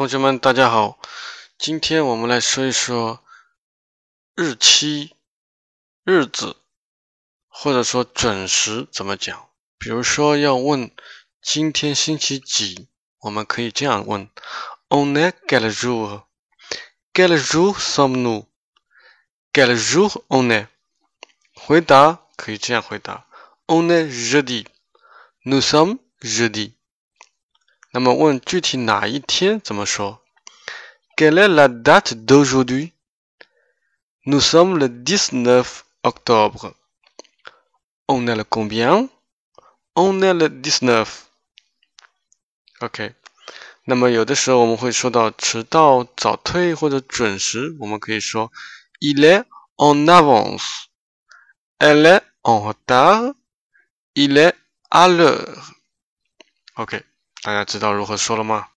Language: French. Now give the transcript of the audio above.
同学们，大家好。今天我们来说一说日期、日子，或者说准时怎么讲。比如说要问今天星期几，我们可以这样问：On est quel jour？Quel jour sommes-nous？Quel jour on est？回答可以这样回答：On est jeudi。Nous sommes jeudi。那么问具体哪一天怎么说？Quelle est la date d'aujourd'hui? Nous sommes le 19 octobre. On est le combien? On est le 19. OK。那么有的时候我们会说到迟到、早退或者准时，我们可以说 Il est en avance. Elle est en retard. Il est à l'heure. OK。 大家知道如何说了吗？